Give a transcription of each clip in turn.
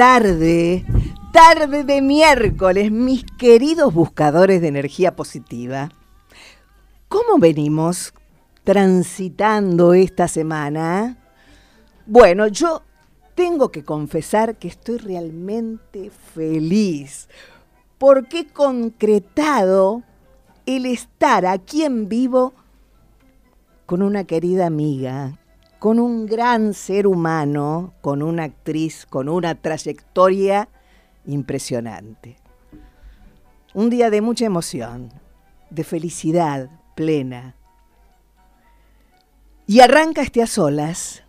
tarde. Tarde de miércoles, mis queridos buscadores de energía positiva. ¿Cómo venimos transitando esta semana? Bueno, yo tengo que confesar que estoy realmente feliz porque he concretado el estar aquí en vivo con una querida amiga, con un gran ser humano, con una actriz, con una trayectoria impresionante. Un día de mucha emoción, de felicidad plena. Y arranca este a solas,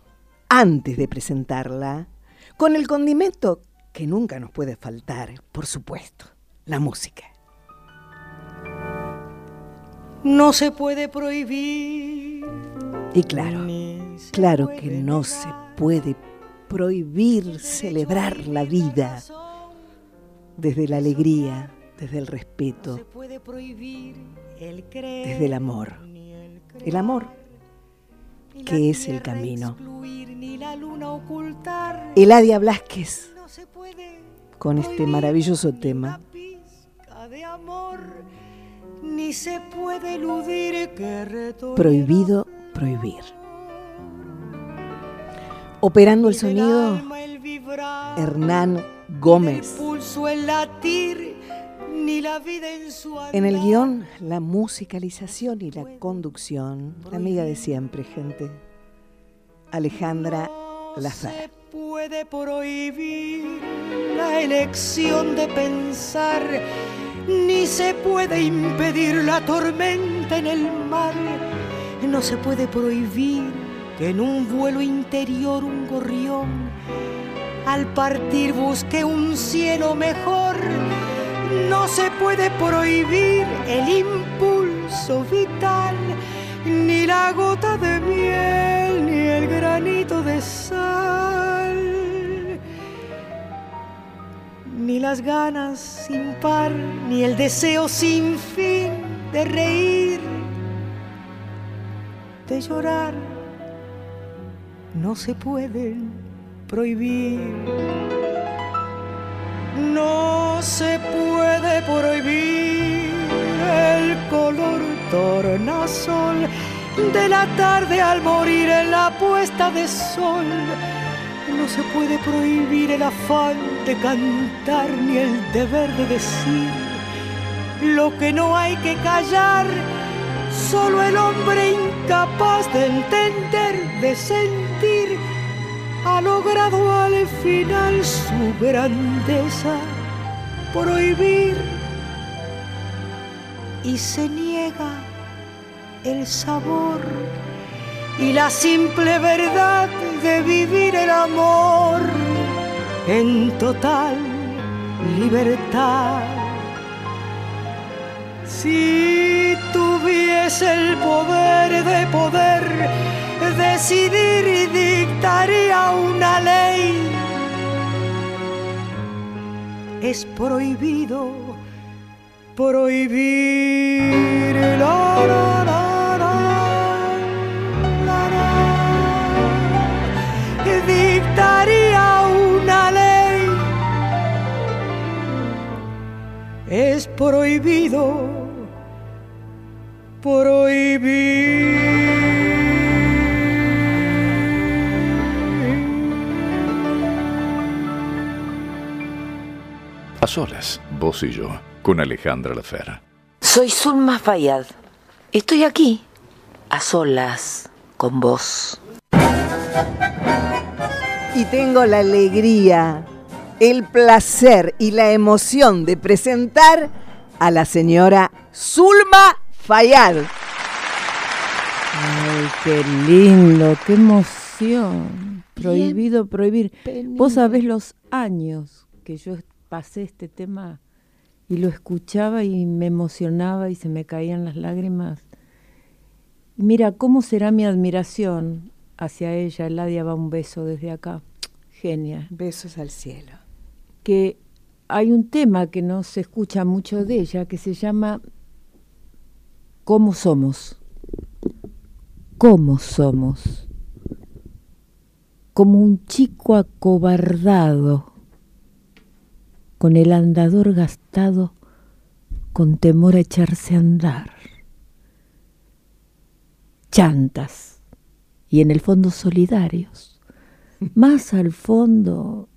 antes de presentarla, con el condimento que nunca nos puede faltar, por supuesto, la música. No se puede prohibir. Y claro, claro que no se puede prohibir celebrar la vida desde la alegría, desde el respeto, desde el amor. El amor que es el camino. Eladia Blasquez con este maravilloso tema. Prohibido prohibir. Operando el sonido, Hernán Gómez. En el guion, la musicalización y la conducción, la amiga de siempre, gente, Alejandra Lazar. puede prohibir la elección de pensar, ni se puede impedir la tormenta en el mar, no se puede prohibir en un vuelo interior un gorrión al partir busque un cielo mejor. No se puede prohibir el impulso vital, ni la gota de miel, ni el granito de sal, ni las ganas sin par, ni el deseo sin fin de reír, de llorar. No se pueden prohibir. No se puede prohibir el color tornasol de la tarde al morir en la puesta de sol. No se puede prohibir el afán de cantar ni el deber de decir lo que no hay que callar. Solo el hombre incapaz de entender, de sentir, ha logrado al final su grandeza prohibir y se niega el sabor y la simple verdad de vivir el amor en total libertad. Si tuviese el poder de poder decidir y dictaría una ley. Es prohibido prohibir la, la, dictaría una ley. Es prohibido prohibir. A solas, vos y yo, con Alejandra Lafera. Soy Zulma Fayad. Estoy aquí, a solas, con vos. Y tengo la alegría, el placer y la emoción de presentar a la señora Zulma Fayad. Ay, qué lindo, qué emoción. Prohibido prohibir. Vos sabés los años que yo pasé este tema y lo escuchaba y me emocionaba y se me caían las lágrimas. Mira, ¿cómo será mi admiración hacia ella? Ladia va un beso desde acá. Genia. Besos al cielo. Que hay un tema que no se escucha mucho de ella que se llama ¿Cómo somos? ¿Cómo somos? Como un chico acobardado, con el andador gastado, con temor a echarse a andar. Chantas, y en el fondo solidarios, más al fondo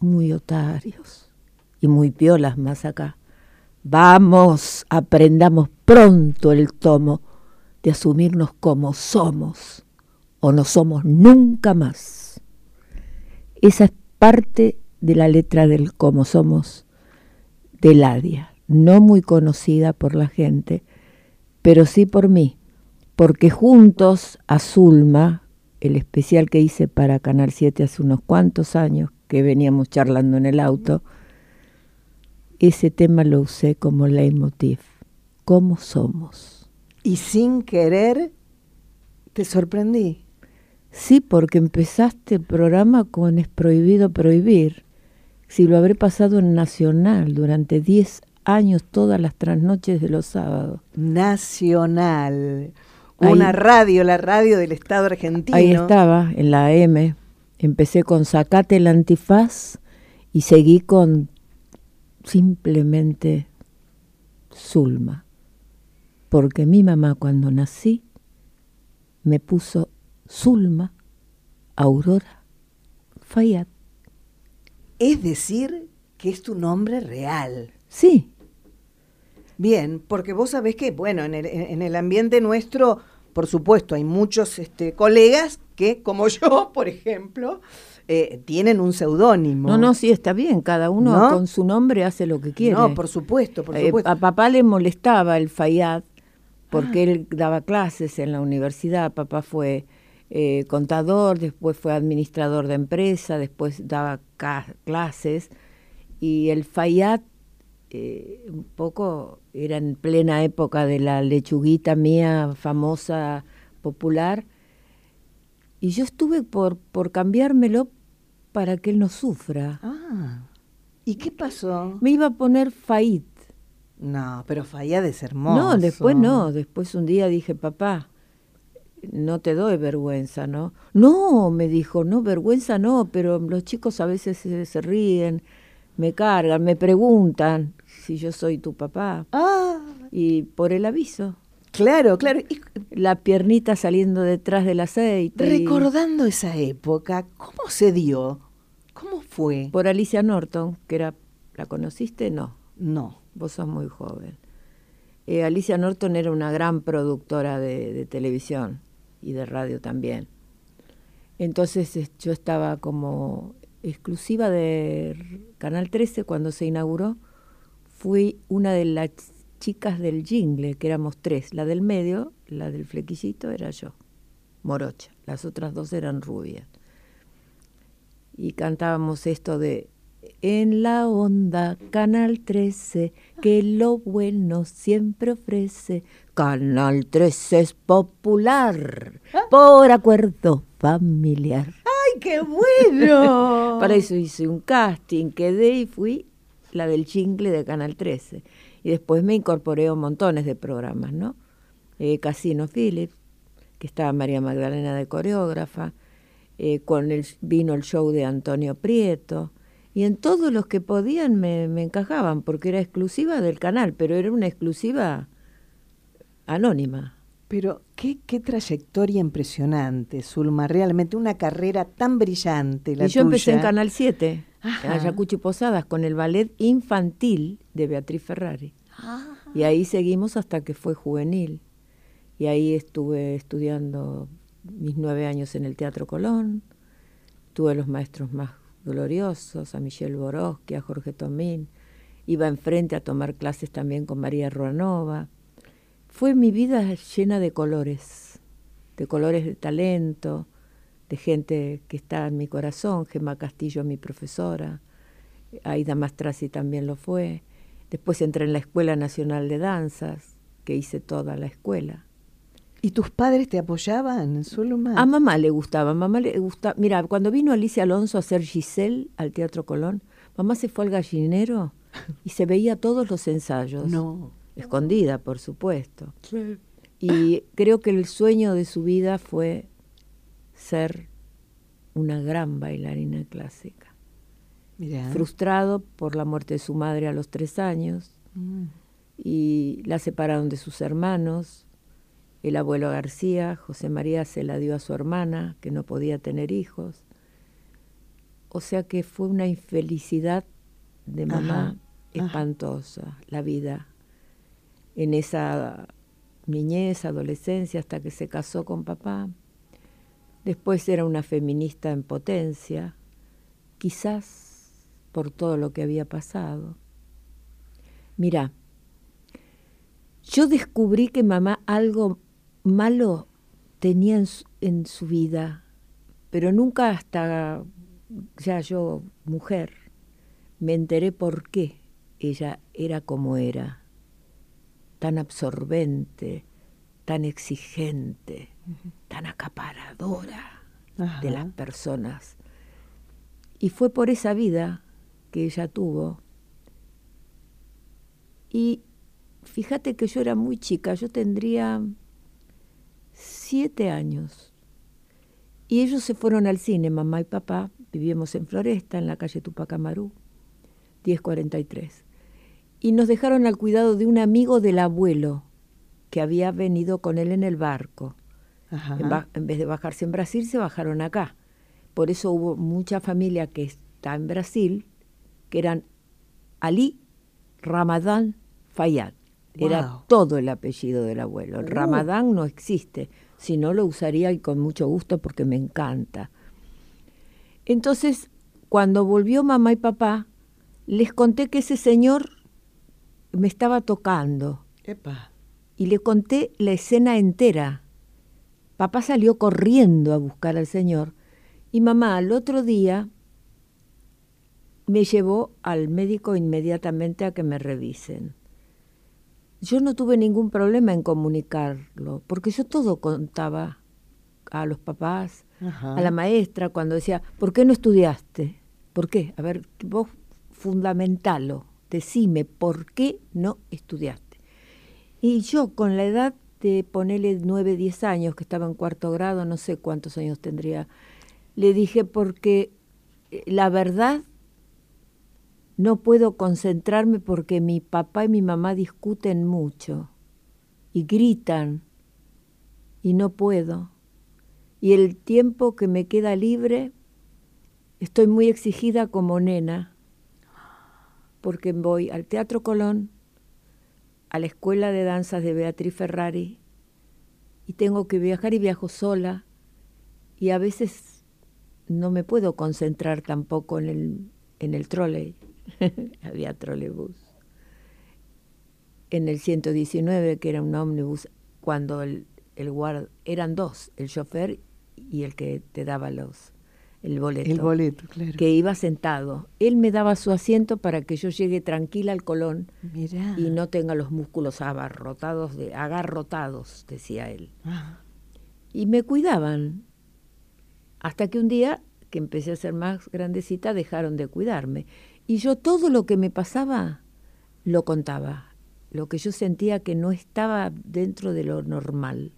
muy otarios y muy piolas más acá. Vamos, aprendamos pronto el tomo de asumirnos como somos o no somos nunca más. Esa es parte de la letra del cómo somos de Ladia, no muy conocida por la gente, pero sí por mí, porque juntos a Zulma, el especial que hice para Canal 7 hace unos cuantos años, que veníamos charlando en el auto, ese tema lo usé como leitmotiv. ¿Cómo somos? Y sin querer, te sorprendí. Sí, porque empezaste el programa con Es prohibido prohibir. Si lo habré pasado en Nacional durante 10 años, todas las trasnoches de los sábados. Nacional. Una radio, la radio del Estado argentino. Ahí estaba, en la M. Empecé con Sacate el antifaz y seguí con simplemente Zulma, porque mi mamá cuando nací me puso Zulma Aurora Fayad. Es decir, que es tu nombre real. Sí. Bien, porque vos sabés que, bueno, en el, en el ambiente nuestro, por supuesto, hay muchos este, colegas que, como yo, por ejemplo, eh, tienen un seudónimo. No, no, sí, está bien, cada uno con su nombre hace lo que quiere. No, por supuesto, por eh, supuesto. a papá le molestaba el Fayad porque ah. él daba clases en la universidad, papá fue eh, contador, después fue administrador de empresa, después daba clases y el Fayad un poco era en plena época de la lechuguita mía famosa, popular, y yo estuve por, por cambiármelo para que él no sufra. Ah. ¿Y qué pasó? Me iba a poner Fait. No, pero Fayad es hermoso. No, después no. Después un día dije, papá, no te doy vergüenza, ¿no? No, me dijo, no, vergüenza no, pero los chicos a veces se, ríen, me cargan, me preguntan si yo soy tu papá. Ah. Y por el aviso. Claro, claro. La piernita saliendo detrás del aceite. Recordando esa época, ¿cómo se dio? ¿Cómo fue? Por Alicia Norton, que era, ¿la conociste? No. No. Vos sos muy joven. Eh, Alicia Norton era una gran productora de, de, televisión y de radio también. Entonces yo estaba como exclusiva de Canal 13 cuando se inauguró. Fui una de las chicas del jingle, que éramos tres. La del medio, la del flequillito, era yo, morocha. Las otras dos eran rubias. Y cantábamos esto de En la onda, Canal 13, que lo bueno siempre ofrece. Canal 13 es popular, por acuerdo familiar. ¡Ay, qué bueno! Para eso hice un casting, quedé y fui la del jingle de Canal 13 y después me incorporé a montones de programas, ¿no? Eh, Casino Phillips, que estaba María Magdalena de coreógrafa, eh, con el, vino el show de Antonio Prieto, y en todos los que podían me, me encajaban, porque era exclusiva del canal, pero era una exclusiva anónima. Pero qué, qué trayectoria impresionante, Zulma, realmente una carrera tan brillante. La y yo empecé en Canal 7, en Ayacucho y Posadas, con el ballet infantil de Beatriz Ferrari. Y ahí seguimos hasta que fue juvenil. Y ahí estuve estudiando mis nueve años en el Teatro Colón. Tuve los maestros más gloriosos, a Michelle Boroski, a Jorge Tomín. Iba enfrente a tomar clases también con María Ruanova. Fue mi vida llena de colores, de colores de talento, de gente que está en mi corazón, Gemma Castillo, mi profesora, Aida Mastrasi también lo fue. Después entré en la Escuela Nacional de Danzas, que hice toda la escuela. ¿Y tus padres te apoyaban, Zulma? A mamá le gustaba, a mamá le gusta. Mira, cuando vino Alicia Alonso a hacer Giselle al Teatro Colón, mamá se fue al gallinero y se veía todos los ensayos. No. Escondida, por supuesto. Y creo que el sueño de su vida fue ser una gran bailarina clásica. Frustrado por la muerte de su madre a los tres años Mm. y la separaron de sus hermanos. El abuelo García, José María, se la dio a su hermana, que no podía tener hijos. O sea que fue una infelicidad de mamá Ajá, espantosa, la vida, en esa niñez, adolescencia, hasta que se casó con papá. Después era una feminista en potencia, quizás por todo lo que había pasado. Mira, yo descubrí que mamá algo malo tenía en su, en su vida, pero nunca hasta ya yo, mujer, me enteré por qué ella era como era, tan absorbente, tan exigente, tan acaparadora Ajá. de las personas. Y fue por esa vida que ella tuvo. Y fíjate que yo era muy chica, yo tendría siete años. Y ellos se fueron al cine, mamá y papá, vivíamos en Floresta, en la calle Tupac Amaru, 1043. Y nos dejaron al cuidado de un amigo del abuelo que había venido con él en el barco. Ajá. En, vez de bajarse en Brasil, se bajaron acá. Por eso hubo mucha familia que está en Brasil, que eran Ali Ramadán Fayad. Era todo el apellido del abuelo. El Uh. Ramadán no existe, si no lo usaría y con mucho gusto porque me encanta. Entonces, cuando volvió mamá y papá, les conté que ese señor me estaba tocando Epa. y le conté la escena entera. Papá salió corriendo a buscar al señor y mamá al otro día me llevó al médico inmediatamente a que me revisen. Yo no tuve ningún problema en comunicarlo, porque yo todo contaba a los papás, Ajá. a la maestra cuando decía, ¿por qué no estudiaste? ¿Por qué? A ver, vos fundamentalo, decime, ¿por qué no estudiaste? Y yo con la edad de ponerle 9, 10 años, que estaba en cuarto grado, no sé cuántos años tendría, le dije porque eh, la verdad no puedo concentrarme porque mi papá y mi mamá discuten mucho y gritan y no puedo. Y el tiempo que me queda libre, estoy muy exigida como nena, porque voy al Teatro Colón, a la Escuela de Danzas de Beatriz Ferrari, y tengo que viajar y viajo sola, y a veces no me puedo concentrar tampoco en el, en el trole, había trolebús, en el 119, que era un ómnibus, cuando el, el guard, eran dos, el chofer y el que te daba los el boleto El boleto, claro. que iba sentado. Él me daba su asiento para que yo llegue tranquila al Colón Mirá. y no tenga los músculos abarrotados, de, agarrotados, decía él. Ah, Y me cuidaban. Hasta que un día, que empecé a ser más grandecita, dejaron de cuidarme. Y yo todo lo que me pasaba lo contaba. Lo que yo sentía que no estaba dentro de lo normal.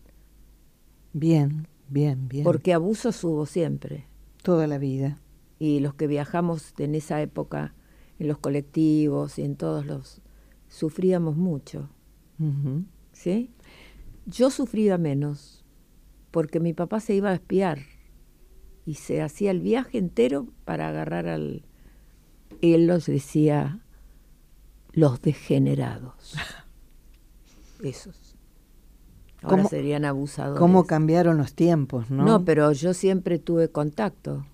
bien, bien, bien. Porque abusos hubo siempre. Toda la vida. y los que viajamos en esa época en los colectivos y en todos los sufríamos mucho. ¿sí? Yo sufría menos porque mi papá se iba a espiar y se hacía el viaje entero para agarrar al él los decía los degenerados. Esos. Ahora ¿Cómo- serían abusadores. ¿Cómo cambiaron los tiempos, no? no, pero yo siempre tuve contacto.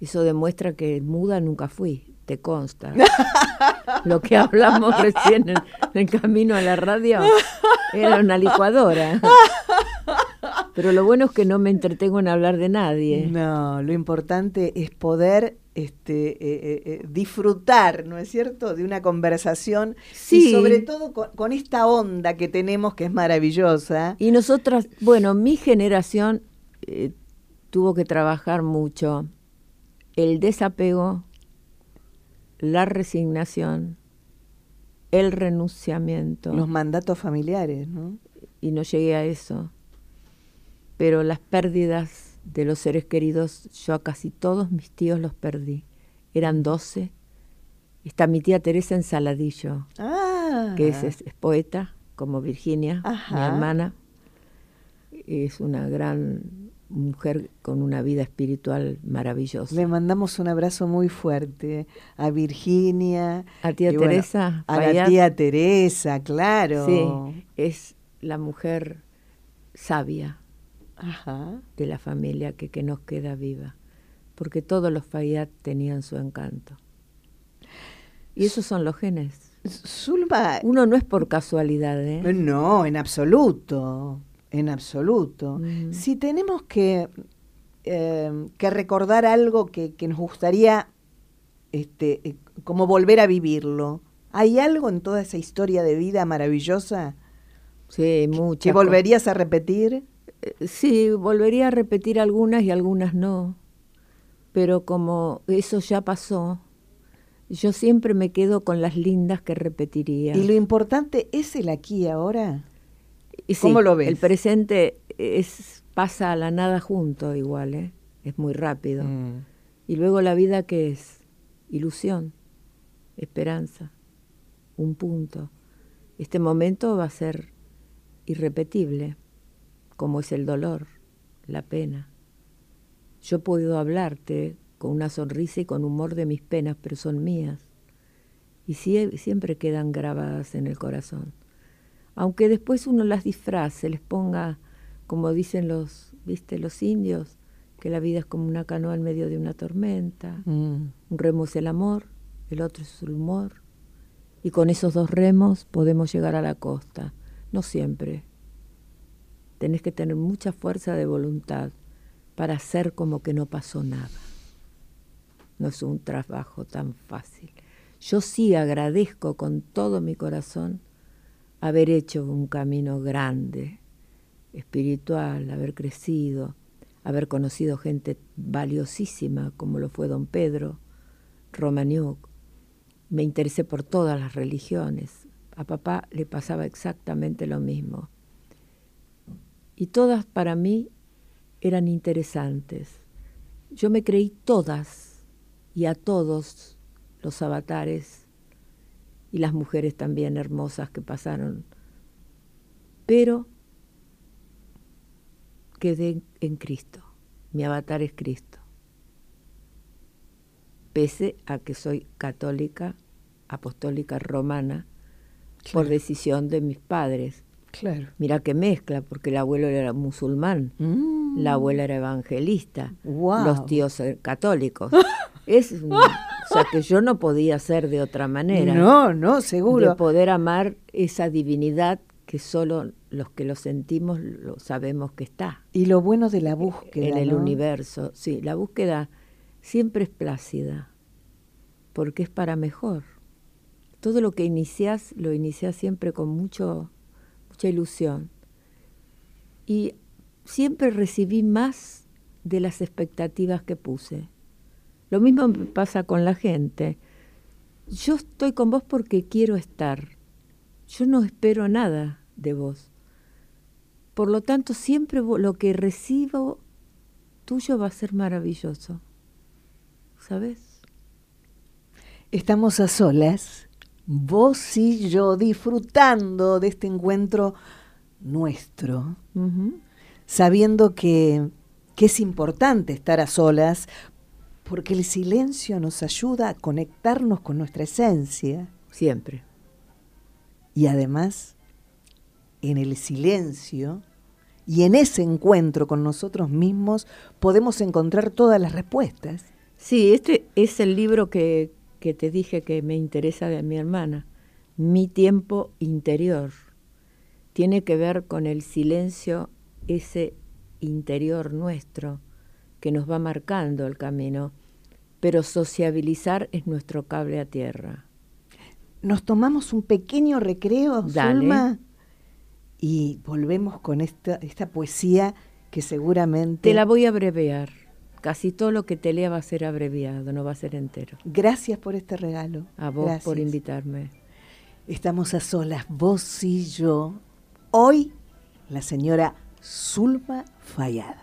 Eso demuestra que muda nunca fui, te consta. Lo que hablamos recién en, en camino a la radio era una licuadora. Pero lo bueno es que no me entretengo en hablar de nadie. No, lo importante es poder este, eh, eh, eh, disfrutar, ¿no es cierto?, de una conversación Sí. y sobre todo con, con esta onda que tenemos que es maravillosa. Y nosotras, bueno, mi generación eh, tuvo que trabajar mucho el desapego, la resignación, el renunciamiento. Los mandatos familiares, ¿no? y no llegué a eso. Pero las pérdidas de los seres queridos, yo a casi todos mis tíos los perdí. Eran doce. Está mi tía Teresa en Saladillo, Ah, que es, es- es poeta, como Virginia, mi hermana. Es una gran mujer con una vida espiritual maravillosa. Le mandamos un abrazo muy fuerte a Virginia. A tía bueno, Teresa a la tía Teresa, claro. Sí, es la mujer sabia Ajá. de la familia que, que nos queda viva, porque todos los Fayad tenían su encanto. Y esos son los genes. Zulma, Uno no es por casualidad, ¿eh? no, en absoluto, en absoluto. Mm. Si tenemos que, eh, que recordar algo que, que nos gustaría este, eh, como volver a vivirlo, ¿hay algo en toda esa historia de vida maravillosa Sí, muchas que volverías a repetir? Eh, Sí, volvería a repetir algunas y algunas no. Pero como eso ya pasó, yo siempre me quedo con las lindas que repetiría. Y lo importante es el aquí y ahora. Sí, ¿Cómo lo ves? El presente es, pasa a la nada junto igual, ¿eh? Es muy rápido. Mm. Y luego la vida que es ilusión, esperanza, un punto. Este momento va a ser irrepetible, como es el dolor, la pena. Yo puedo hablarte con una sonrisa y con humor de mis penas, pero son mías. Y sie- siempre quedan grabadas en el corazón. Aunque después uno las disfrace, les ponga, como dicen los, viste, los indios, que la vida es como una canoa en medio de una tormenta. Mm. Un remo es el amor, el otro es el humor. Y con esos dos remos podemos llegar a la costa. No siempre. Tenés que tener mucha fuerza de voluntad para hacer como que no pasó nada. No es un trabajo tan fácil. Yo sí agradezco con todo mi corazón haber hecho un camino grande, espiritual, haber crecido, haber conocido gente valiosísima como lo fue don Pedro, Romaniuk. Me interesé por todas las religiones. A papá le pasaba exactamente lo mismo. Y todas para mí eran interesantes. Yo me creí todas y a todos los avatares y las mujeres también hermosas que pasaron. Pero quedé en Cristo. Mi avatar es Cristo. Pese a que soy católica, apostólica romana, por decisión de mis padres. Claro. Mira qué mezcla, porque el abuelo era musulmán, Mm. la abuela era evangelista, los tíos católicos. es, un- o sea que yo no podía ser de otra manera. No, no, de seguro. poder amar esa divinidad que solo los que lo sentimos lo sabemos que está Y lo bueno de la búsqueda. en el ¿no? universo. Sí, la búsqueda siempre es plácida, porque es para mejor. Todo lo que iniciás, lo iniciás siempre con mucho, mucha ilusión. Y siempre recibí más de las expectativas que puse. Lo mismo pasa con la gente. Yo estoy con vos porque quiero estar. Yo no espero nada de vos. Por lo tanto, siempre lo que recibo tuyo va a ser maravilloso. ¿Sabes? Estamos a solas, vos y yo, disfrutando de este encuentro nuestro, sabiendo que, que es importante estar a solas, porque el silencio nos ayuda a conectarnos con nuestra esencia. Siempre. Y además, en el silencio y en ese encuentro con nosotros mismos podemos encontrar todas las respuestas. Sí, este es el libro que, que te dije que me interesa de mi hermana. Mi tiempo interior. Tiene que ver con el silencio, ese interior nuestro, que nos va marcando el camino. pero sociabilizar es nuestro cable a tierra. Nos tomamos un pequeño recreo, Dale. Zulma, y volvemos con esta, esta poesía que seguramente... Te la voy a abreviar. Casi todo lo que te lea va a ser abreviado, no va a ser entero. Gracias por este regalo. A vos por invitarme. Estamos a solas, vos y yo. Hoy, la señora Zulma Fayad.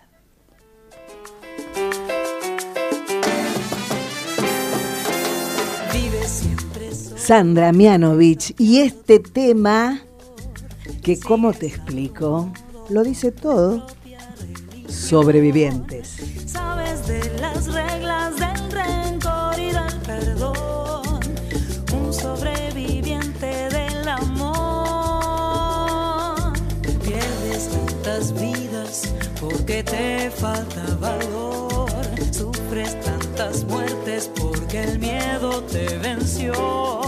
Sandra Mianovich. Y este tema, que como te explico, lo dice todo. Sobrevivientes. Te falta valor, sufres tantas muertes porque el miedo te venció.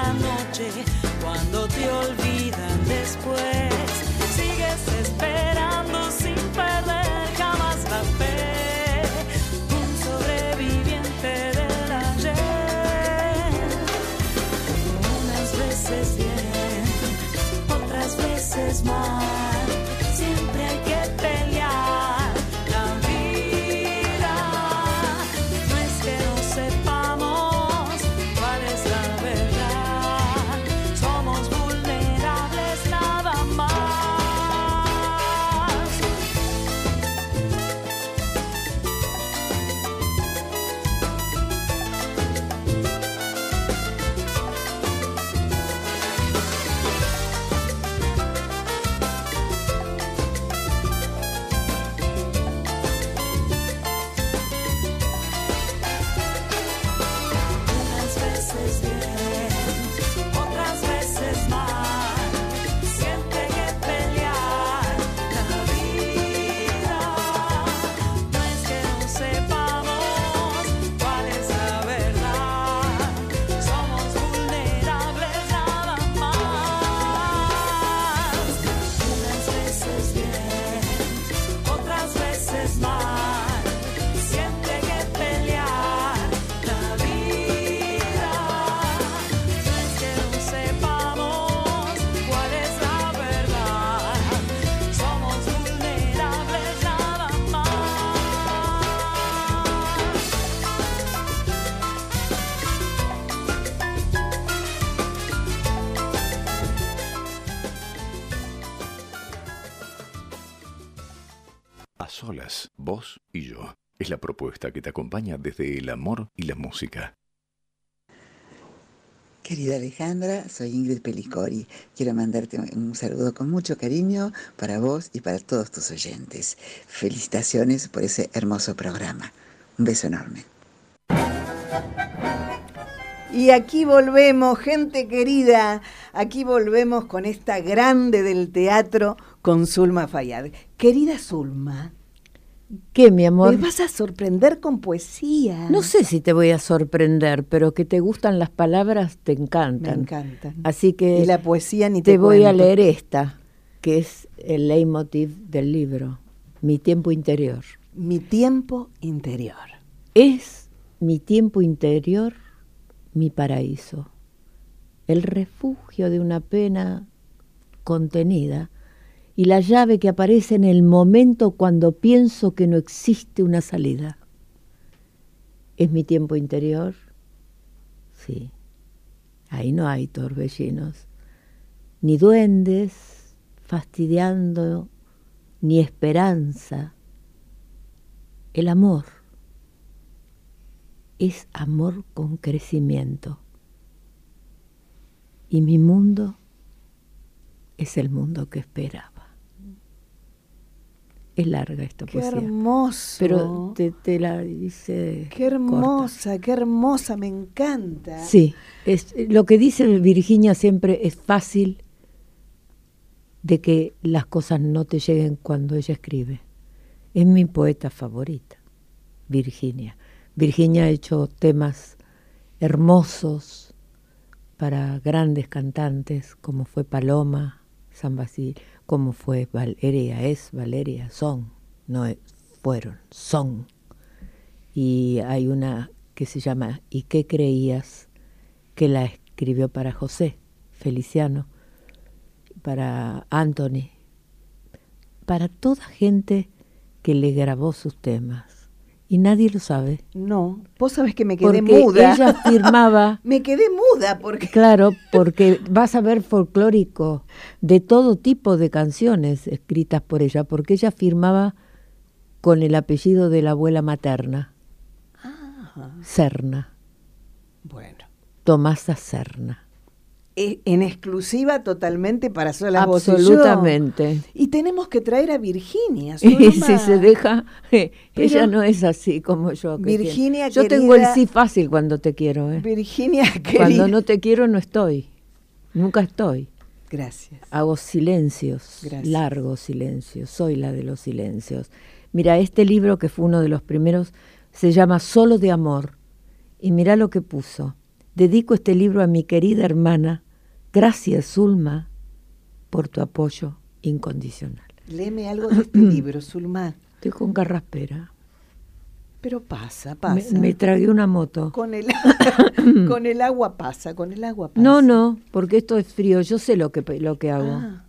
Cada noche cuando te olvidan después. A solas, vos y yo. Es la propuesta que te acompaña desde el amor y la música. Querida Alejandra, soy Ingrid Pelicori. Quiero mandarte un saludo con mucho cariño para vos y para todos tus oyentes. Felicitaciones por ese hermoso programa. Un beso enorme. Y aquí volvemos, gente querida, aquí volvemos con esta grande del teatro con Zulma Fayad. Querida Zulma, ¿Qué, mi amor? me vas a sorprender con poesía. No sé si te voy a sorprender, pero que te gustan las palabras te Me encantan. encantan. Así que Y la poesía ni te, te voy a leer esta, que es el leitmotiv del libro, Mi tiempo interior. Mi tiempo interior. Es mi tiempo interior mi paraíso, el refugio de una pena contenida y la llave que aparece en el momento cuando pienso que no existe una salida. ¿Es mi tiempo interior? Sí. Ahí no hay torbellinos, ni duendes fastidiando, ni esperanza. El amor. es amor con crecimiento. Y mi mundo es el mundo que esperaba. Es larga esta Qué poesía. hermoso. Pero te, te la dice. Qué hermosa, qué hermosa, me encanta. Sí, es, lo que dice Virginia siempre es fácil de que las cosas no te lleguen cuando ella escribe. Es mi poeta favorita, Virginia. Virginia ha hecho temas hermosos para grandes cantantes, como fue Paloma, San Basil, como fue Valeria, es Valeria, son, no fueron, son. Y hay una que se llama ¿Y qué creías? que la escribió para José Feliciano, para Anthony, para toda gente que le grabó sus temas. Y nadie lo sabe. No, vos sabés que me quedé Porque muda. ella firmaba, me quedé muda porque claro, porque vas a ver folclórico de todo tipo de canciones escritas por ella, porque ella firmaba con el apellido de la abuela materna, Serna, bueno, Tomasa Serna. En exclusiva totalmente para solas vos y. Absolutamente. Y tenemos que traer a Virginia. Y si se deja, ella no es así como yo. que Virginia, yo tengo el sí fácil cuando te quiero. ¿eh? Virginia, querida. Cuando no te quiero no estoy. Nunca estoy. Gracias. Hago silencios, Gracias. largos silencios. Soy la de los silencios. Mira, este libro que fue uno de los primeros se llama Solo de Amor. Y mira lo que puso. Dedico este libro a mi querida hermana. Gracias, Zulma, por tu apoyo incondicional. Léeme algo de este libro, Zulma. Estoy con carraspera. Pero pasa, pasa. me tragué una moto. Con el, con el agua pasa, con el agua pasa. No, no, porque esto es frío. Yo sé lo que, lo que hago. Ah,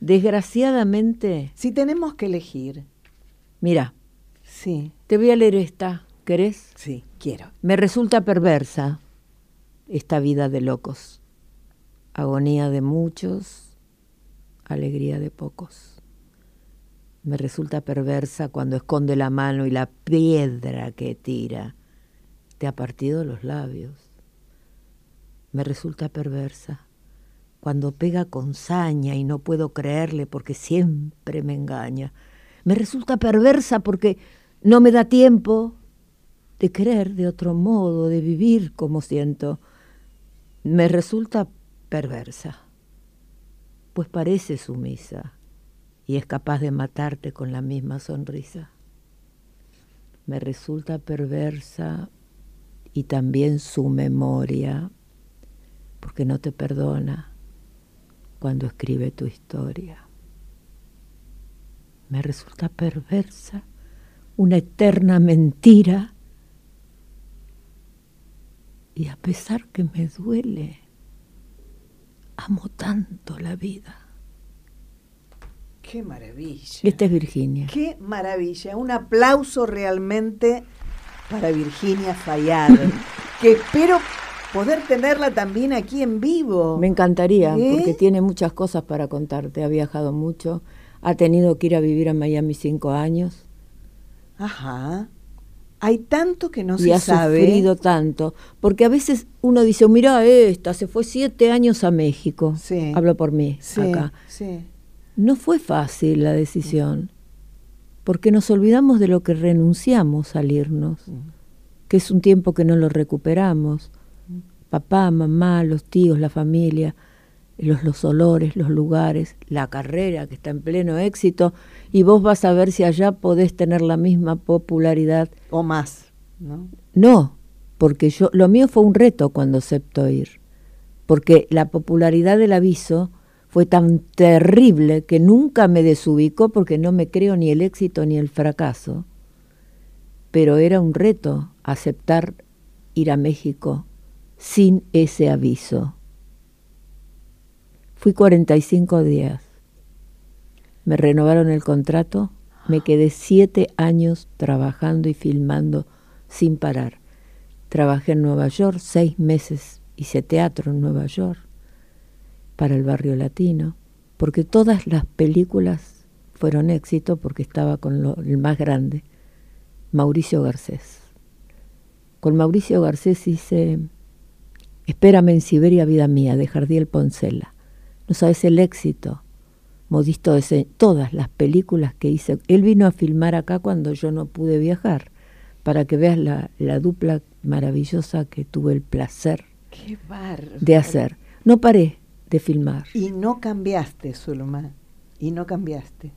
Desgraciadamente, si tenemos que elegir. mira, Sí, te voy a leer esta. ¿Querés? sí, quiero. Me resulta perversa esta vida de locos. Agonía de muchos, alegría de pocos. Me resulta perversa cuando esconde la mano y la piedra que tira te ha partido los labios. Me resulta perversa cuando pega con saña y no puedo creerle porque siempre me engaña. Me resulta perversa porque no me da tiempo de querer de otro modo, de vivir como siento. Me resulta perversa, pues parece sumisa y es capaz de matarte con la misma sonrisa. Me resulta perversa y también su memoria, porque no te perdona cuando escribe tu historia. Me resulta perversa una eterna mentira y a pesar que me duele, amo tanto la vida. Qué maravilla. Esta es Virginia. Qué maravilla. Un aplauso realmente para Virginia Fayad, que espero poder tenerla también aquí en vivo. Me encantaría, ¿Eh? porque tiene muchas cosas para contarte. Ha viajado mucho, ha tenido que ir a vivir a Miami cinco años Ajá. Hay tanto que no y se ha sabe. sufrido tanto. Porque a veces uno dice, mira esta, se fue siete años a México. Sí. Hablo por mí Sí, acá. sí. No fue fácil la decisión, porque nos olvidamos de lo que renunciamos al irnos, que es un tiempo que no lo recuperamos. Papá, mamá, los tíos, la familia, los, los olores, los lugares, la carrera que está en pleno éxito, y vos vas a ver si allá podés tener la misma popularidad. O más, ¿no? No, porque yo, lo mío fue un reto cuando aceptó ir, porque la popularidad del aviso fue tan terrible que nunca me desubicó porque no me creo ni el éxito ni el fracaso. Pero era un reto aceptar ir a México sin ese aviso. Fui 45 días. Me renovaron el contrato, me quedé siete años trabajando y filmando sin parar. Trabajé en Nueva York seis meses, hice teatro en Nueva York para el barrio latino, porque todas las películas fueron éxito porque estaba con el más grande, Mauricio Garcés. con Mauricio Garcés hice Espérame en Siberia, vida mía, de Jardiel Poncela. No sabes el éxito, Modisto, de todas las películas que hice. Él vino a filmar acá cuando yo no pude viajar, para que veas la, la dupla maravillosa que tuve el placer Qué de hacer. No paré de filmar. Y no cambiaste, Zulma. Y no cambiaste.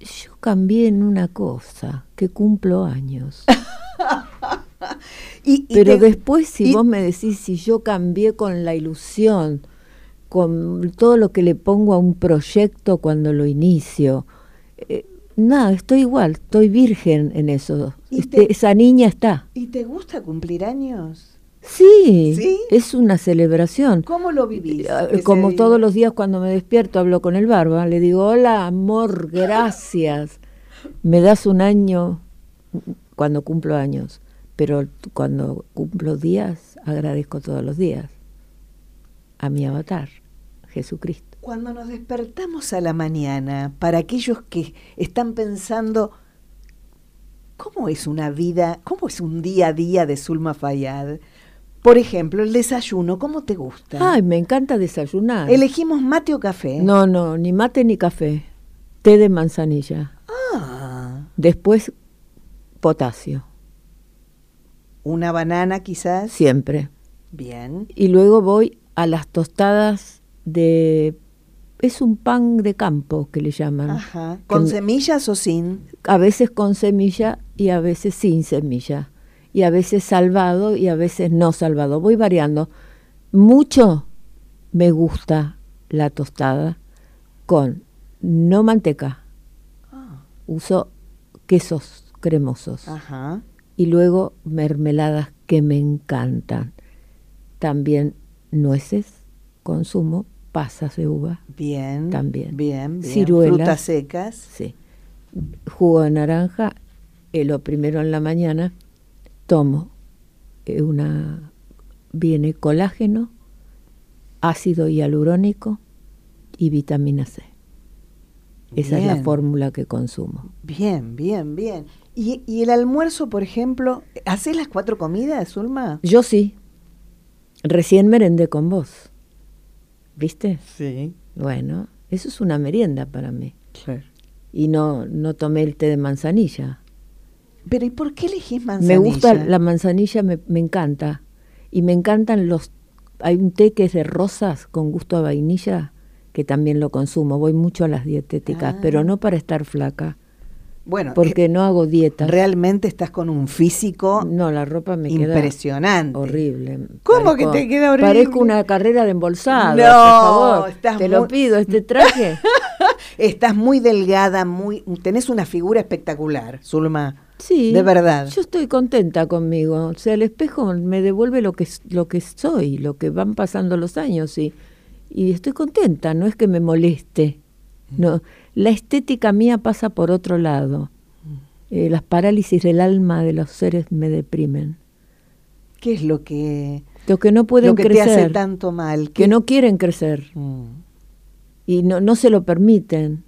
Yo cambié en una cosa, que cumplo años. Y, y Pero te- después, si y- vos me decís si yo cambié con la ilusión, con todo lo que le pongo a un proyecto cuando lo inicio, eh, nada, estoy igual, estoy virgen en eso. Este, te- esa niña está. ¿Y te gusta cumplir años? Sí, ¿Sí? es una celebración. ¿Cómo lo vivís? Ese Como todos los días cuando me despierto hablo con el barba, le digo, hola amor, gracias. Me das un año cuando cumplo años, pero cuando cumplo días agradezco todos los días a mi avatar, Jesucristo. Cuando nos despertamos a la mañana, para aquellos que están pensando, ¿cómo es una vida, cómo es un día a día de Zulma Fayad? Por ejemplo, el desayuno, ¿cómo te gusta? Ay, me encanta desayunar. ¿Elegimos mate o café? No, no, ni mate ni café. Té de manzanilla. Ah, Después potasio, una banana quizás. siempre. Bien. y luego voy a las tostadas de es un pan de campo que le llaman Ajá. ¿Con Que- semillas o sin? a veces con semilla y a veces sin semilla y a veces salvado y a veces no salvado voy variando mucho me gusta la tostada con no manteca Ah, uso quesos cremosos Ajá. y luego mermeladas que me encantan. También nueces, consumo, pasas de uva, Bien. También. Bien, bien. Ciruelas. Frutas secas. sí. Jugo de naranja, eh, lo primero en la mañana, tomo eh, una, viene colágeno, ácido hialurónico y vitamina C. Esa es la fórmula que consumo. Bien, bien, bien. ¿Y, y el almuerzo, por ejemplo? ¿Haces las cuatro comidas, Zulma? Yo sí, recién merendé con vos. ¿Viste? Sí, Bueno, eso es una merienda para mí. claro. Y no, no tomé el té de manzanilla. Pero ¿y por qué elegís manzanilla? Me gusta la manzanilla, me, me encanta. Y me encantan los... Hay un té que es de rosas con gusto a vainilla, que también lo consumo. Voy mucho a las dietéticas, Ah. pero no para estar flaca, Bueno, porque eh, no hago dietas. realmente estás con un físico No, la ropa me queda impresionante. horrible. ¿Cómo que te queda horrible? Parezco una carrera de embolsado, No, por favor. estás Te muy- lo pido, este traje. Estás muy delgada, muy tenés una figura espectacular, Zulma. Sí. De verdad. Yo estoy contenta conmigo. O sea, el espejo me devuelve lo que, lo que soy, lo que van pasando los años y, y estoy contenta, no es que me moleste. No, la estética mía pasa por otro lado. Eh, las parálisis del alma de los seres me deprimen. ¿Qué es lo que Los que no pueden lo que crecer, te hace tanto mal? que ¿Qué- no quieren crecer Mm. y no, no se lo permiten,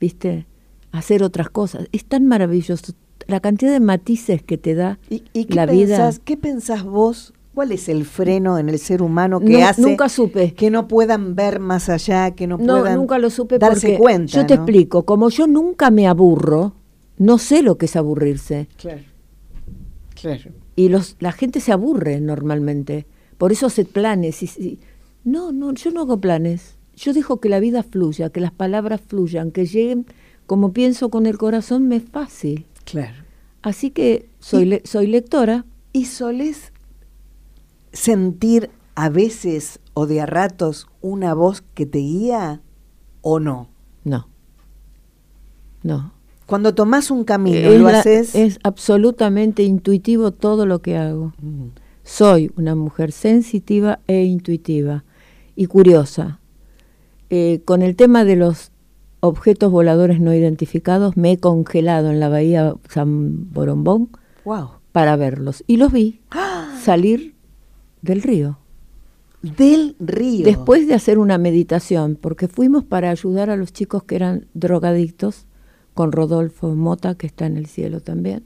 ¿viste? Hacer otras cosas. Es tan maravilloso. La cantidad de matices que te da ¿Y, y qué la pensás, vida. qué pensás vos? ¿Cuál es el freno en el ser humano que hace nunca supe. que no puedan ver más allá, que no, No, puedan nunca lo supe darse porque cuenta? yo te ¿no? explico, como yo nunca me aburro, no sé lo que es aburrirse. Claro. Claro. Y los, la gente se aburre normalmente. Por eso hace planes. Y, y- no, no, yo no hago planes. Yo dejo que la vida fluya, que las palabras fluyan, que lleguen como pienso con el corazón, me es fácil. Claro. Así que soy, Y- le- soy lectora. ¿Y solés sentir a veces o de a ratos una voz que te guía o no? No. No. Cuando tomás un camino, es, lo la- haces. es absolutamente intuitivo todo lo que hago. Mm. Soy una mujer sensitiva e intuitiva y curiosa. Eh, con el tema de los objetos voladores no identificados, me he congelado en la bahía San Borombón Wow. para verlos. Y los vi salir del río. Del río. Después de hacer una meditación, porque fuimos para ayudar a los chicos que eran drogadictos, con Rodolfo Mota, que está en el cielo también.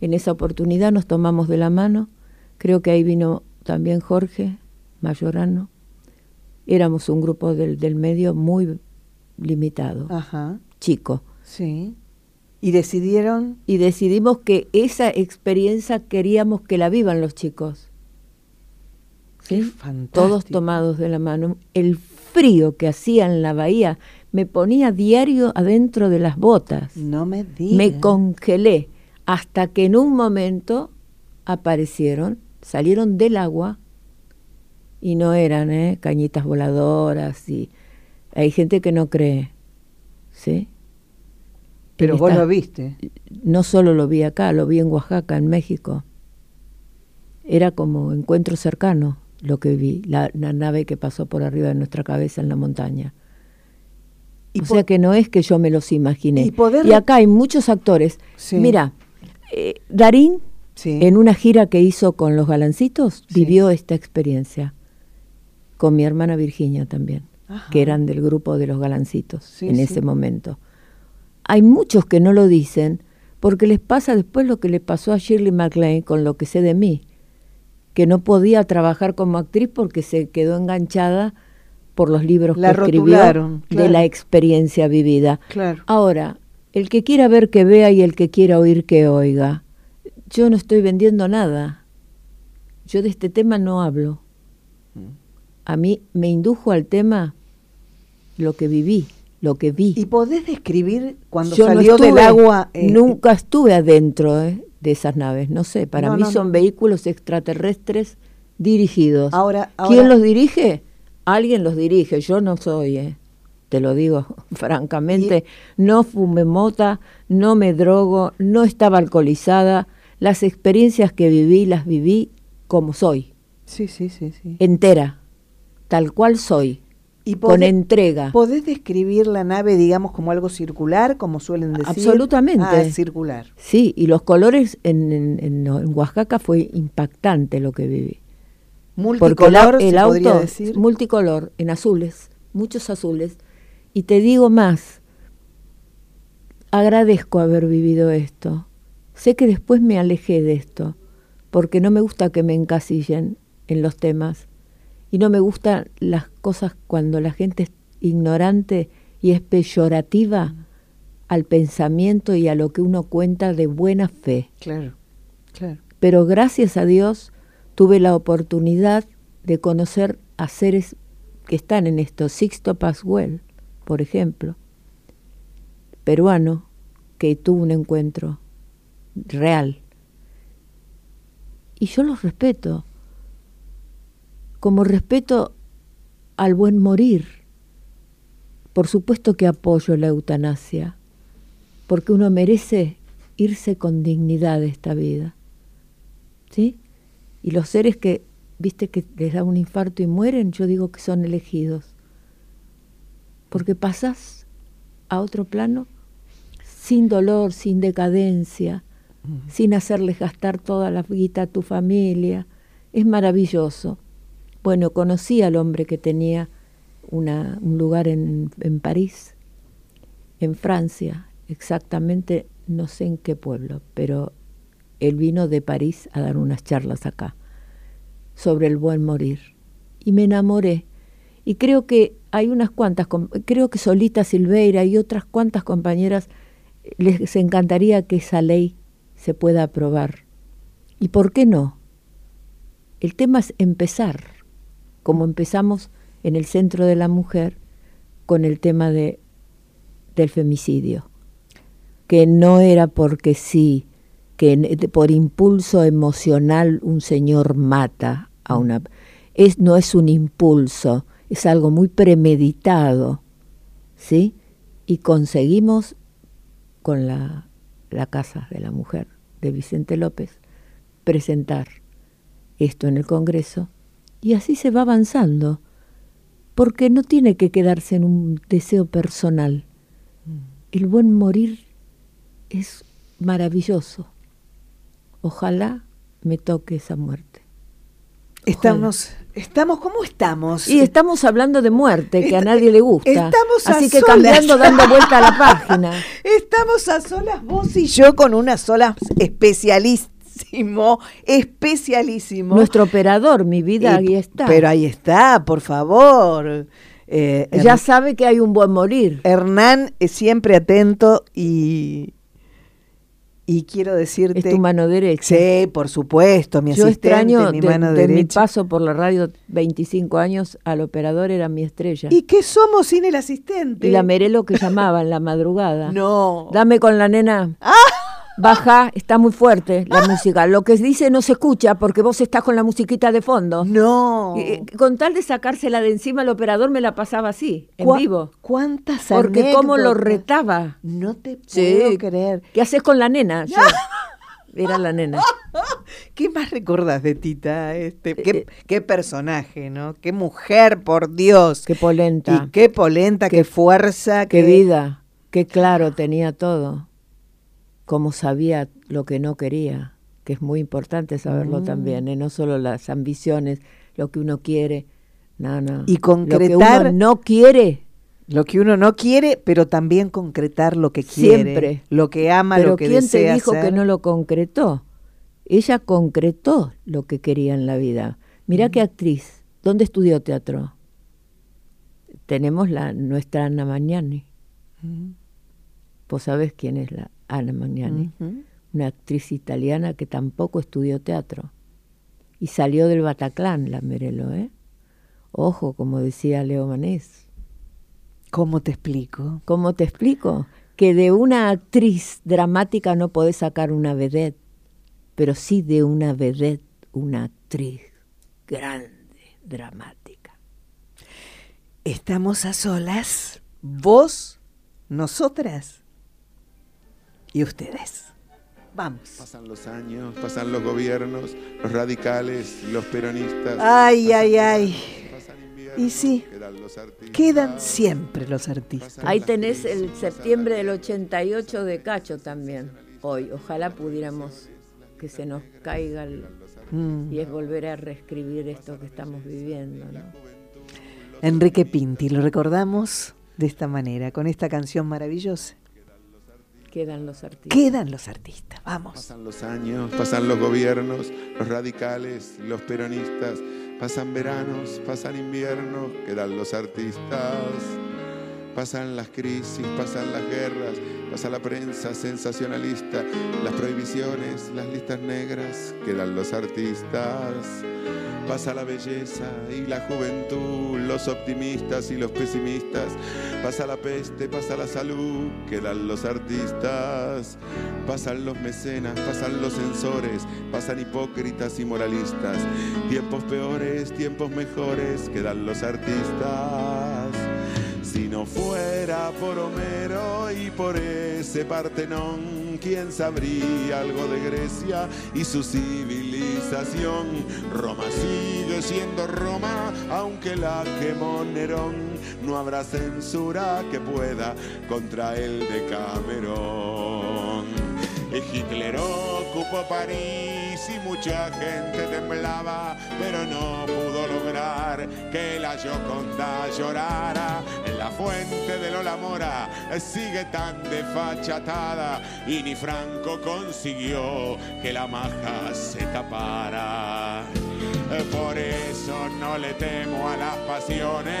En esa oportunidad nos tomamos de la mano, creo que ahí vino también Jorge Mayorano. Éramos un grupo del, del medio muy limitado, Ajá, chico. sí. Y decidieron, Y decidimos que esa experiencia queríamos que la vivan los chicos. Qué ¿Sí? fantástico. Todos tomados de la mano. El frío que hacía en la bahía me ponía diario adentro de las botas. No me digas. Me congelé hasta que en un momento aparecieron, salieron del agua y no eran ¿eh? cañitas voladoras y hay gente que no cree, ¿sí? Pero vos lo viste. No solo lo vi acá, lo vi en Oaxaca, en México. Era como encuentro cercano lo que vi, la, la nave que pasó por arriba de nuestra cabeza en la montaña. Y o sea que no es que yo me los imaginé. Y poder- Y acá hay muchos actores. Sí. Mira, eh, Darín, Sí. en una gira que hizo con los Galancitos, Sí. vivió esta experiencia. Con mi hermana Virginia también, Ajá. que eran del grupo de los Galancitos en ese momento. Hay muchos que no lo dicen porque les pasa después lo que le pasó a Shirley MacLaine con lo que sé de mí, que no podía trabajar como actriz porque se quedó enganchada por los libros La que escribió de la experiencia vivida. Claro. Ahora, el que quiera ver que vea y el que quiera oír que oiga. Yo no estoy vendiendo nada. Yo de este tema no hablo. A mí me indujo al tema lo que viví, lo que vi. ¿Y podés describir cuando Yo no salió del agua? eh, nunca estuve adentro eh, de esas naves, no sé. Para No, mí no, son no. vehículos extraterrestres dirigidos. Ahora- ¿Quién los dirige? Alguien los dirige, yo no soy, eh. te lo digo francamente. No fumé mota, no me drogo, no estaba alcoholizada. Las experiencias que viví, las viví como soy, Sí, sí, sí, sí. entera, tal cual soy, ¿Y con entrega. ¿Podés describir la nave, digamos, como algo circular, como suelen decir? Absolutamente. Ah, circular. Sí, y los colores en, en- en- Oaxaca fue impactante lo que viví. Porque el, au- Multicolor, el auto decir. multicolor, en azules, muchos azules. Y te digo más, agradezco haber vivido esto. Sé que después me alejé de esto, porque no me gusta que me encasillen en los temas. Y no me gustan las cosas cuando la gente es ignorante y es peyorativa al pensamiento y a lo que uno cuenta de buena fe Claro, claro. pero gracias a Dios tuve la oportunidad de conocer a seres que están en esto. Sixto Pascual, por ejemplo, peruano, que tuvo un encuentro real. Y yo los respeto, como respeto al buen morir. Por supuesto que apoyo la eutanasia, porque uno merece irse con dignidad de esta vida. ¿sí? Y los seres que, viste, que les da un infarto y mueren, yo digo que son elegidos. Porque pasas a otro plano sin dolor, sin decadencia, sin hacerles gastar toda la guita a tu familia. Es maravilloso. Bueno, conocí al hombre que tenía un lugar en, en París, en Francia, exactamente no sé en qué pueblo, pero él vino de París a dar unas charlas acá sobre el buen morir. Y me enamoré. Y creo que hay unas cuantas, creo que Solita Silveira y otras cuantas compañeras les encantaría que esa ley se pueda aprobar. ¿Y por qué no? El tema es empezar, como empezamos en el Centro de la Mujer con el tema de, del femicidio, que no era porque sí, que por impulso emocional un señor mata a una... Es, no es un impulso, es algo muy premeditado, ¿sí? Y conseguimos con la, la Casa de la Mujer de Vicente López presentar esto en el Congreso y así se va avanzando, porque no tiene que quedarse en un deseo personal. El buen morir es maravilloso. Ojalá me toque esa muerte. Estamos, estamos, ¿cómo estamos? Y estamos hablando de muerte, que a nadie le gusta. estamos a Así que solas. cambiando, dando vuelta a la página. Estamos a solas vos y yo con una sola especialísimo, especialísimo. Nuestro operador, mi vida, Y- ahí está. Pero ahí está, por favor. Eh, ya Hern- sabe que hay un buen morir. Hernán es siempre atento y, y quiero decirte... Es tu mano derecha. Sí, por supuesto, mi Yo asistente, extraño mi de, mano de mi derecha. paso por la radio 25 años, al operador era mi estrella. ¿Y qué somos sin el asistente? Y la Merelo que llamaba en la madrugada. No. Dame con la nena. Ah. Baja, está muy fuerte la música. Lo que dice no se escucha porque vos estás con la musiquita de fondo. No. Eh, con tal de sacársela de encima, el operador me la pasaba así, en vivo. ¿Cuántas Porque cómo lo retaba. No te puedo Sí. creer. ¿Qué haces con la nena? Yo- Era la nena. ¿Qué más recordás de Tita? Este, qué, Eh, qué personaje, ¿no? Qué mujer, por Dios. Qué polenta. Y qué polenta, qué, fuerza, Qué vida. Qué claro tenía todo. Cómo sabía lo que no quería. Que es muy importante saberlo Mm. también. ¿eh? No solo las ambiciones, lo que uno quiere. No, no. Y Lo que concretar- uno no quiere. Lo que uno no quiere, pero también concretar lo que quiere. Siempre. Lo que ama, Pero lo que ¿quién te desea dijo que no lo concretó? Ella concretó lo que quería en la vida. Mirá qué actriz. ¿Dónde estudió teatro? Tenemos la nuestra Ana Magnani. Vos sabés quién es la Ana Magnani. Una actriz italiana que tampoco estudió teatro. Y salió del Bataclan, la Merelo, ¿eh? Ojo, como decía Leo Manés. ¿Cómo te explico? ¿Cómo te explico? Que de una actriz dramática no podés sacar una vedette, pero sí de una vedette una actriz grande, dramática. Estamos a solas, vos, nosotras y ustedes. Vamos. Pasan los años, pasan los gobiernos, los radicales, los peronistas. Ay, pasan ay, ay. pasan Y sí, quedan los artistas. Quedan siempre los artistas. Ahí tenés crisis, el septiembre del 88 de Cacho también, hoy. Ojalá pudiéramos que se nos caiga el- Mm. y es volver a reescribir esto que estamos viviendo. ¿no? Enrique Pinti, lo recordamos de esta manera, con esta canción maravillosa. Quedan los artistas. Quedan los artistas, vamos. Pasan los años, pasan los gobiernos, los radicales, los peronistas, pasan veranos, pasan inviernos, quedan los artistas. Pasan las crisis, pasan las guerras, pasa la prensa sensacionalista, las prohibiciones, las listas negras, quedan los artistas. Pasa la belleza y la juventud, los optimistas y los pesimistas. Pasa la peste, pasa la salud, quedan los artistas. Pasan los mecenas, pasan los censores, pasan hipócritas y moralistas. Tiempos peores, tiempos mejores, quedan los artistas. Si no fuera por Homero y por ese Partenón, ¿quién sabría algo de Grecia y su civilización? Roma sigue siendo Roma, aunque la quemó Nerón. No habrá censura que pueda contra el de Camerón. Hitler ocupó París y mucha gente temblaba, pero no pudo lograr que la Gioconda llorara. En la fuente de Lola Mora sigue tan desfachatada y ni Franco consiguió que la maja se tapara. Por eso no le temo a las pasiones,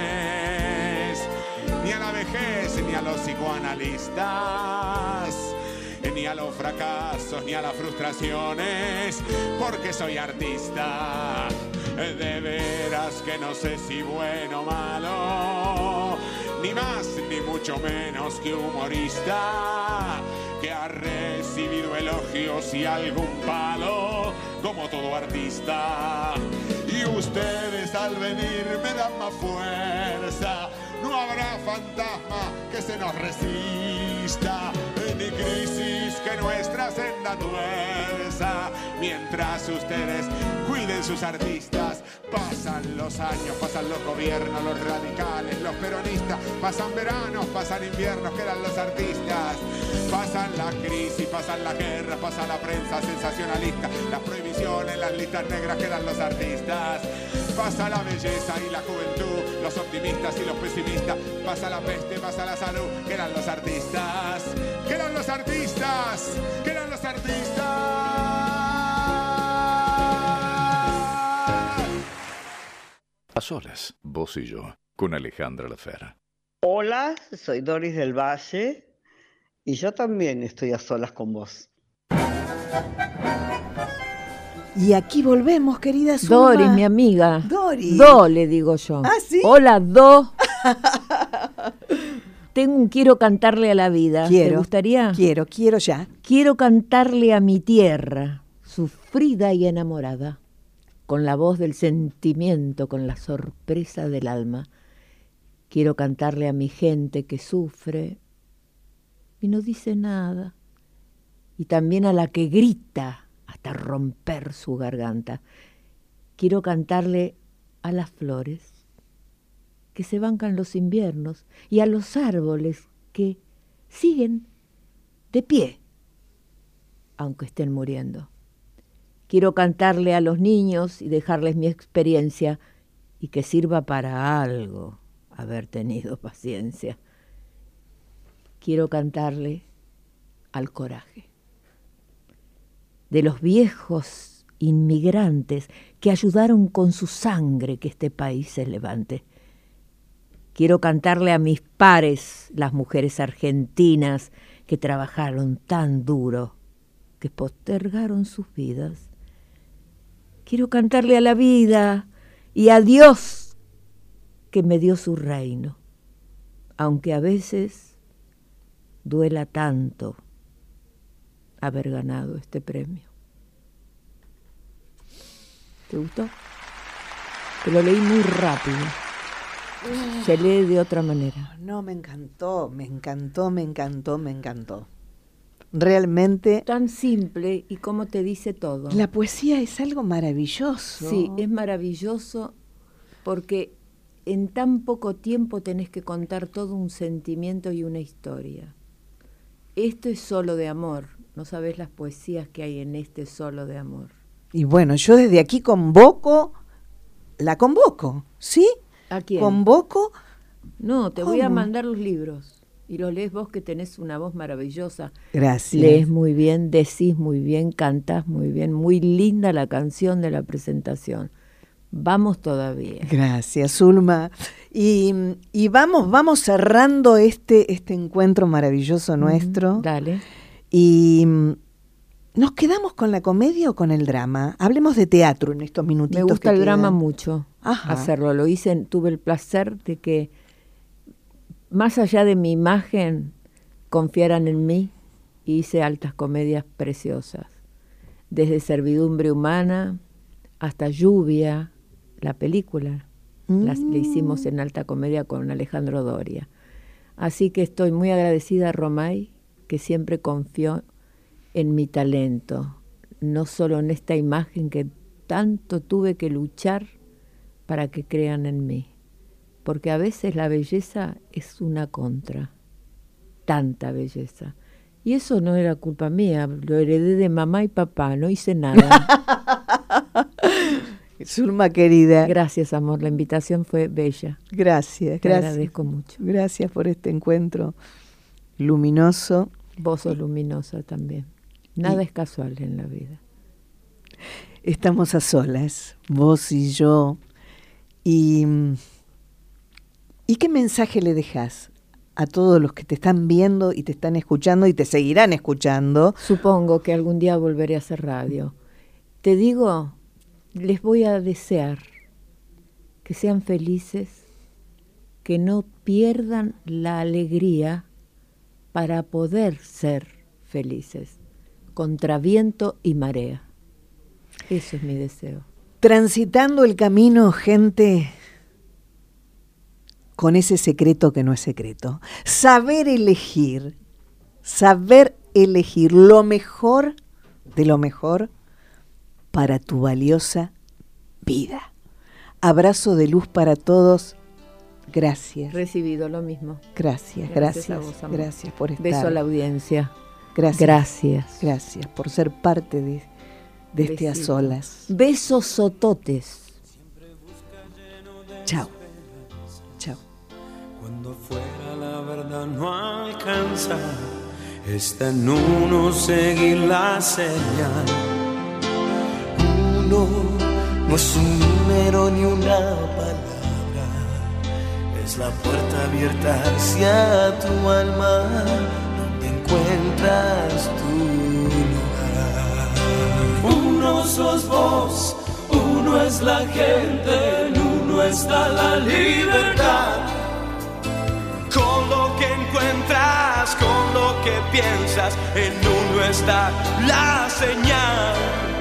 ni a la vejez, ni a los psicoanalistas ni a los fracasos, ni a las frustraciones, porque soy artista. De veras que no sé si bueno o malo, ni más ni mucho menos que humorista, que ha recibido elogios y algún palo, como todo artista. Y ustedes al venir me dan más fuerza, no habrá fantasma que se nos resista, que nuestra senda tuerza. Mientras ustedes cuiden sus artistas, pasan los años, pasan los gobiernos, los radicales, los peronistas, pasan veranos, pasan inviernos, quedan los artistas. Pasan la crisis, pasan la guerra, pasa la prensa sensacionalista, las prohibiciones, las listas negras, quedan los artistas. Pasa la belleza y la juventud, los optimistas y los pesimistas, pasa la peste, pasa la salud, quedan los artistas, quedan los artistas, quedan los artistas. A solas, vos y yo, con Alejandra Lafera. Hola, soy Doris del Valle y yo también estoy a solas con vos. Y aquí volvemos, querida Zulma. Doris, mi amiga. Doris. Do, le digo yo. ¿Ah, sí? Hola, Do. Tengo un quiero cantarle a la vida. Quiero. ¿Te gustaría? Quiero, quiero ya. Quiero cantarle a mi tierra, sufrida y enamorada, con la voz del sentimiento, con la sorpresa del alma. Quiero cantarle a mi gente que sufre y no dice nada, y también a la que grita hasta romper su garganta. Quiero cantarle a las flores que se bancan los inviernos y a los árboles que siguen de pie, aunque estén muriendo. Quiero cantarle a los niños y dejarles mi experiencia y que sirva para algo haber tenido paciencia. Quiero cantarle al coraje de los viejos inmigrantes que ayudaron con su sangre que este país se levante. Quiero cantarle a mis pares, las mujeres argentinas que trabajaron tan duro, que postergaron sus vidas. Quiero cantarle a la vida y a Dios que me dio su reino, aunque a veces duela tanto haber ganado este premio. ¿Te gustó? Te lo leí muy rápido. Se lee de otra manera. No, me encantó, me encantó, me encantó, me encantó. Realmente Tan simple y como te dice todo. la poesía es algo maravilloso. Sí, es maravilloso porque en tan poco tiempo tenés que contar todo un sentimiento y una historia. Esto es solo de amor. No sabes las poesías que hay en este solo de amor. Y bueno, yo desde aquí convoco, la convoco, ¿sí? ¿A quién? Convoco, No, te voy a mandar los libros. Y los lees vos que tenés una voz maravillosa. gracias. Lees muy bien, decís muy bien, cantás muy bien. Muy linda la canción de la presentación. Vamos todavía. Gracias, Zulma. Y, y vamos, vamos cerrando este, este encuentro maravilloso nuestro. Dale. Y mm, nos quedamos con la comedia o con el drama. Hablemos de teatro en estos minutitos. Me gusta que el drama mucho. Ajá. Hacerlo. Lo hice, tuve el placer de que, más allá de mi imagen, confiaran en mí y hice altas comedias preciosas. Desde Servidumbre Humana hasta Lluvia, la película. Las, la hicimos en alta comedia con Alejandro Doria. Así que estoy muy agradecida a Romay, que siempre confió en mi talento, no solo en esta imagen que tanto tuve que luchar para que crean en mí. Porque a veces la belleza es una contra, tanta belleza. Y eso no era culpa mía, lo heredé de mamá y papá, no hice nada. Zulma querida, Gracias, amor, la invitación fue bella. gracias, Te gracias. agradezco mucho. Gracias por este encuentro luminoso. Vos sos luminosa también. Nada es casual en la vida. Estamos a solas, vos y yo. Y, ¿Y qué mensaje le dejas a todos los que te están viendo y te están escuchando y te seguirán escuchando? Supongo que algún día volveré a hacer radio. Te digo, les voy a desear que sean felices, que no pierdan la alegría para poder ser felices, contra viento y marea. Eso es mi deseo. Transitando el camino, gente, con ese secreto que no es secreto. Saber elegir, saber elegir lo mejor de lo mejor para tu valiosa vida. Abrazo de luz para todos. Gracias. Recibido lo mismo. Gracias, Gracias gracias, a vos, gracias por estar. Beso a la audiencia. Gracias. Gracias. Gracias por ser parte de, de este a solas. Besos sototes. Chao. Chao. Cuando fuera la verdad no alcanza, está en uno seguir la señal. Uno no es un número ni una palabra, es la puerta abierta hacia tu alma, donde encuentras tu lugar. Uno sos vos, uno es la gente, en uno está la libertad. Con lo que encuentras, con lo que piensas, en uno está la señal.